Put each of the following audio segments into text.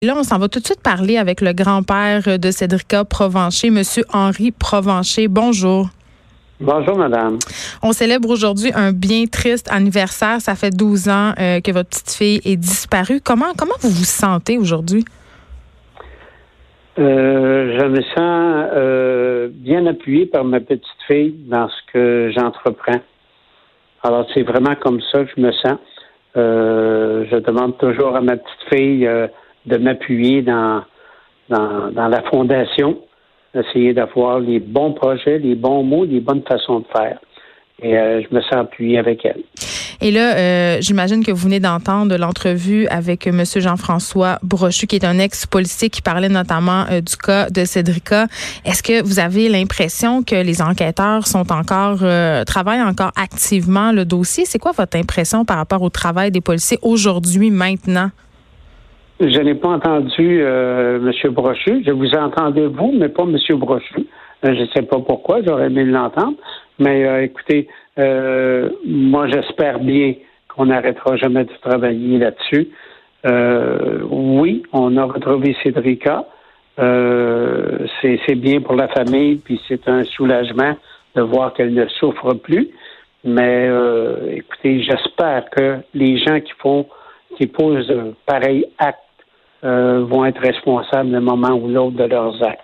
Là, on s'en va tout de suite parler avec le grand-père de Cédrica Provencher, Monsieur Henri Provencher. Bonjour. Bonjour, madame. On célèbre aujourd'hui un bien triste anniversaire. Ça fait 12 ans euh, que votre petite fille est disparue. Comment, comment vous vous sentez aujourd'hui? Euh, je me sens euh, bien appuyé par ma petite fille dans ce que j'entreprends. Alors, c'est vraiment comme ça que je me sens. Je demande toujours à ma petite fille de m'appuyer dans, dans, la fondation, essayer d'avoir les bons projets, les bons mots, les bonnes façons de faire. Et euh, je me sens appuyé avec elle. Et là, euh, j'imagine que vous venez d'entendre l'entrevue avec M. Jean-François Brochu, qui est un ex-policier qui parlait notamment euh, du cas de Cédrica. Est-ce que vous avez l'impression que les enquêteurs sont encore euh, travaillent encore activement le dossier? C'est quoi votre impression par rapport au travail des policiers aujourd'hui, maintenant? Je n'ai pas entendu euh, M. Brochu. Je vous entendais vous, mais pas M. Brochu. Euh, je ne sais pas pourquoi, j'aurais aimé l'entendre. Mais euh, écoutez, euh, moi j'espère bien qu'on n'arrêtera jamais de travailler là-dessus. Euh, oui, on a retrouvé Cédrica. Euh, c'est bien pour la famille, puis c'est un soulagement de voir qu'elle ne souffre plus. Mais écoutez, j'espère que les gens qui font, qui posent un pareil acte euh, vont être responsables d'un moment ou l'autre de leurs actes.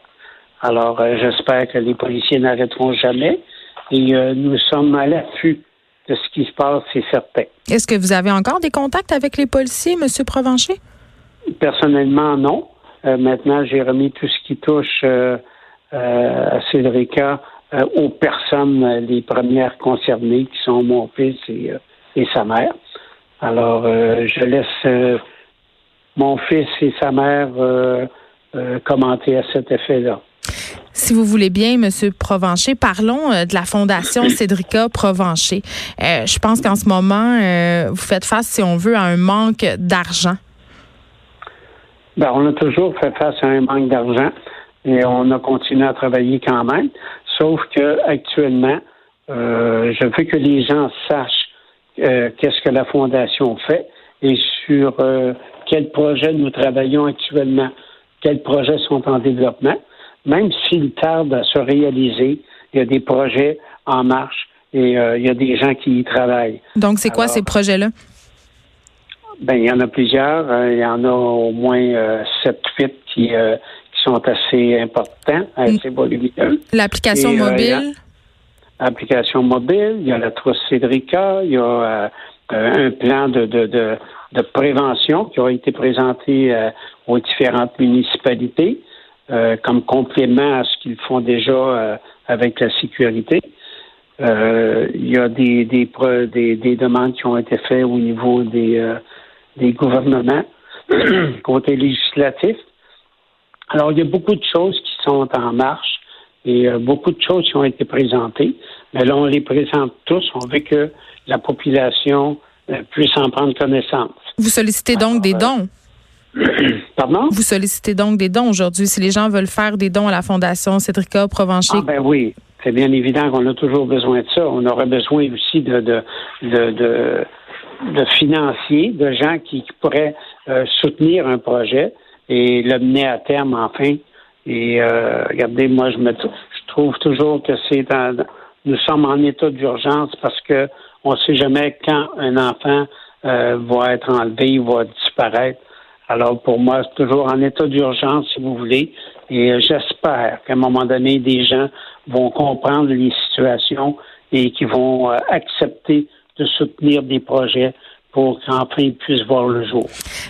Alors, euh, j'espère que les policiers n'arrêteront jamais et euh, nous sommes à l'affût de ce qui se passe, c'est certain. Est-ce que vous avez encore des contacts avec les policiers, M. Provencher? Personnellement, non. Maintenant, j'ai remis tout ce qui touche à Cédrica aux personnes les premières concernées, qui sont mon fils et, et sa mère. Alors, je laisse mon fils et sa mère euh, euh, commenter à cet effet-là. Si vous voulez bien, Monsieur Provencher, parlons euh, de la Fondation Cédrica Provencher. Euh, je pense qu'en ce moment, euh, vous faites face, si on veut, à un manque d'argent. Ben, on a toujours fait face à un manque d'argent et on a continué à travailler quand même. Sauf que actuellement, je veux que les gens sachent qu'est-ce que la Fondation fait et sur quels projets nous travaillons actuellement, quels projets sont en développement. Même s'ils tardent à se réaliser, il y a des projets en marche et euh, il y a des gens qui y travaillent. Donc, c'est quoi Alors, ces projets-là? Ben, il y en a plusieurs. Euh, il y en a au moins euh, sept, huit qui, euh, qui sont assez importants, assez volumineux. L'application mobile? Application mobile, il y a la trousse Cédrica, il y a euh, un plan de, de, de, prévention qui a été présenté euh, aux différentes municipalités euh, comme complément à ce qu'ils font déjà avec la sécurité. Il y a des, des, des, des demandes qui ont été faites au niveau des, des gouvernements, côté législatif. Alors, il y a beaucoup de choses qui sont en marche et euh, beaucoup de choses qui ont été présentées. Mais là, on les présente tous. On veut que la population euh, puisse en prendre connaissance. Vous sollicitez donc des dons? Pardon? Vous sollicitez donc des dons aujourd'hui. Si les gens veulent faire des dons à la Fondation Cédrica Provencher, Ah ben oui, c'est bien évident qu'on a toujours besoin de ça. On aurait besoin aussi de de de, de, de financiers, de gens qui, qui pourraient euh, soutenir un projet et le mener à terme enfin. Et euh, regardez, moi je me je trouve toujours que c'est nous sommes en état d'urgence parce que on ne sait jamais quand un enfant euh, va être enlevé, va disparaître. Alors pour moi, c'est toujours en état d'urgence, si vous voulez. Et euh, j'espère qu'à un moment donné, des gens vont comprendre les situations et qui vont euh, accepter de soutenir des projets pour qu'enfin ils puissent voir le jour.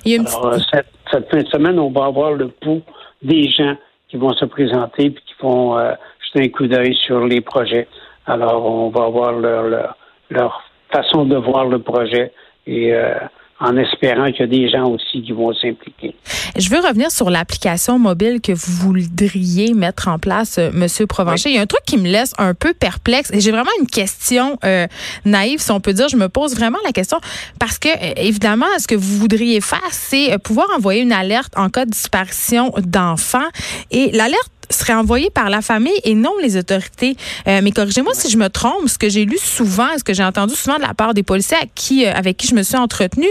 Alors, euh, cette, cette fin de semaine, on va avoir le pouls des gens qui vont se présenter et qui vont euh, jeter un coup d'œil sur les projets. Alors, on va avoir leur, leur, leur façon de voir le projet et euh, en espérant qu'il y a des gens aussi qui vont s'impliquer. Je veux revenir sur l'application mobile que vous voudriez mettre en place, euh, Monsieur Provencher. Il y a un truc qui me laisse un peu perplexe et j'ai vraiment une question euh, naïve, si on peut dire. Je me pose vraiment la question parce que, euh, évidemment, ce que vous voudriez faire, c'est pouvoir envoyer une alerte en cas de disparition d'enfants. Et l'alerte serait envoyé par la famille et non les autorités. Euh, mais corrigez-moi si je me trompe. Ce que j'ai lu souvent, ce que j'ai entendu souvent de la part des policiers qui, euh, avec qui je me suis entretenue,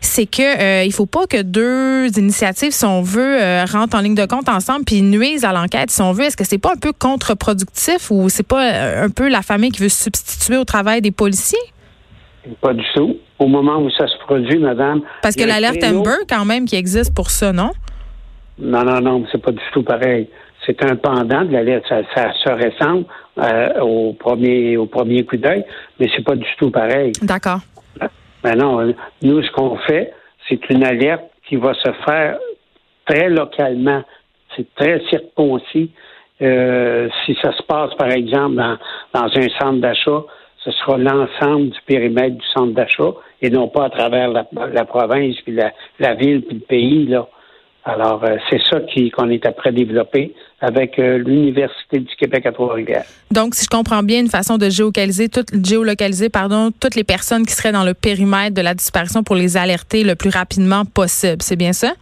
c'est que euh, il faut pas que deux initiatives, si on veut, rentrent en ligne de compte ensemble puis nuisent à l'enquête, si on veut. Est-ce que c'est pas un peu contre-productif ou c'est pas un peu la famille qui veut se substituer au travail des policiers? Pas du tout. Au moment où ça se produit, madame. Parce que l'alerte Amber, quand même, qui existe pour ça, non? Non, non, non, c'est pas du tout pareil c'est un pendant de la lettre. Ça, se ressemble euh, au premier au premier coup d'œil, mais c'est pas du tout pareil. D'accord. Ben non, nous ce qu'on fait, c'est une alerte qui va se faire très localement. C'est très circoncis. Euh, si ça se passe, par exemple, dans, dans un centre d'achat, ce sera l'ensemble du périmètre du centre d'achat et non pas à travers la, province, puis la, la ville, puis le pays. Là. Alors, euh, c'est ça qu'on est après développer avec euh, l'Université du Québec à Trois-Rivières. Donc, si je comprends bien, une façon de géolocaliser, tout, géolocaliser pardon, toutes les personnes qui seraient dans le périmètre de la disparition pour les alerter le plus rapidement possible. C'est bien ça?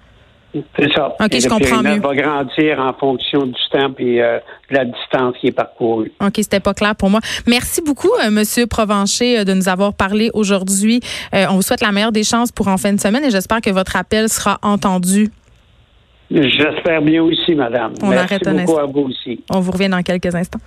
C'est ça. OK, je comprends mieux. va grandir en fonction du temps et euh, de la distance qui est parcourue. OK, c'était pas clair pour moi. Merci beaucoup, M. Monsieur Provencher, de nous avoir parlé aujourd'hui. on vous souhaite la meilleure des chances pour en fin de semaine et j'espère que votre appel sera entendu. J'espère bien aussi, madame. On Merci arrête beaucoup à vous aussi. On vous revient dans quelques instants.